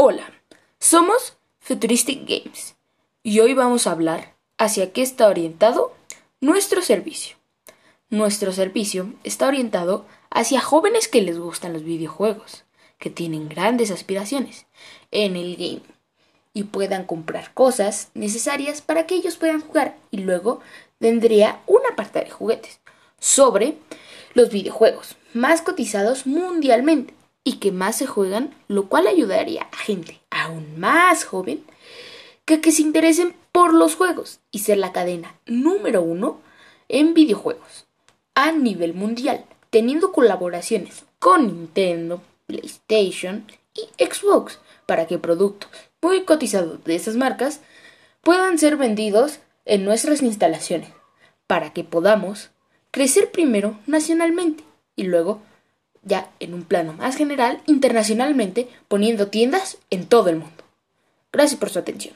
Hola, somos Futuristic Games y hoy vamos a hablar hacia qué está orientado nuestro servicio. Nuestro servicio está orientado hacia jóvenes que les gustan los videojuegos, que tienen grandes aspiraciones en el game y puedan comprar cosas necesarias para que ellos puedan jugar y luego tendría una parte de juguetes sobre los videojuegos más cotizados mundialmente y que más se juegan, lo cual ayudaría a gente aún más joven que, que se interesen por los juegos y ser la cadena número uno en videojuegos a nivel mundial, teniendo colaboraciones con Nintendo, PlayStation y Xbox para que productos muy cotizados de esas marcas puedan ser vendidos en nuestras instalaciones, para que podamos crecer primero nacionalmente y luego ya en un plano más general internacionalmente poniendo tiendas en todo el mundo. Gracias por su atención.